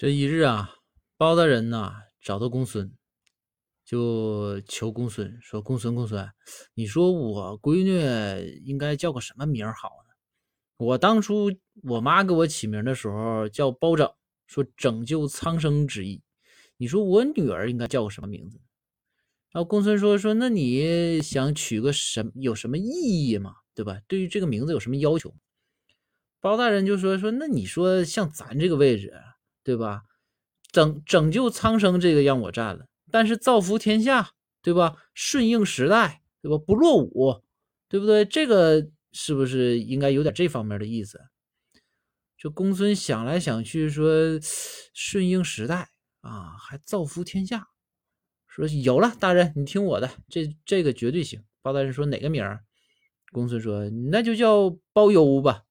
这一日啊，包大人呐找到公孙，就求公孙说：“公孙，公孙，你说我闺女应该叫个什么名好呢？我当初我妈给我起名的时候叫包拯，说拯救苍生之意。你说我女儿应该叫个什么名字？”然后公孙说：“说那你想取个什有什么意义吗？对吧？对于这个名字有什么要求？”包大人就说：“说那你说像咱这个位置。”对吧？拯拯救苍生这个让我占了，但是造福天下，对吧？顺应时代，对吧？不落伍，对不对？这个是不是应该有点这方面的意思？就公孙想来想去，说顺应时代啊，还造福天下，说有了，大人你听我的，这这个绝对行。包大人说哪个名儿？公孙说那就叫包邮吧。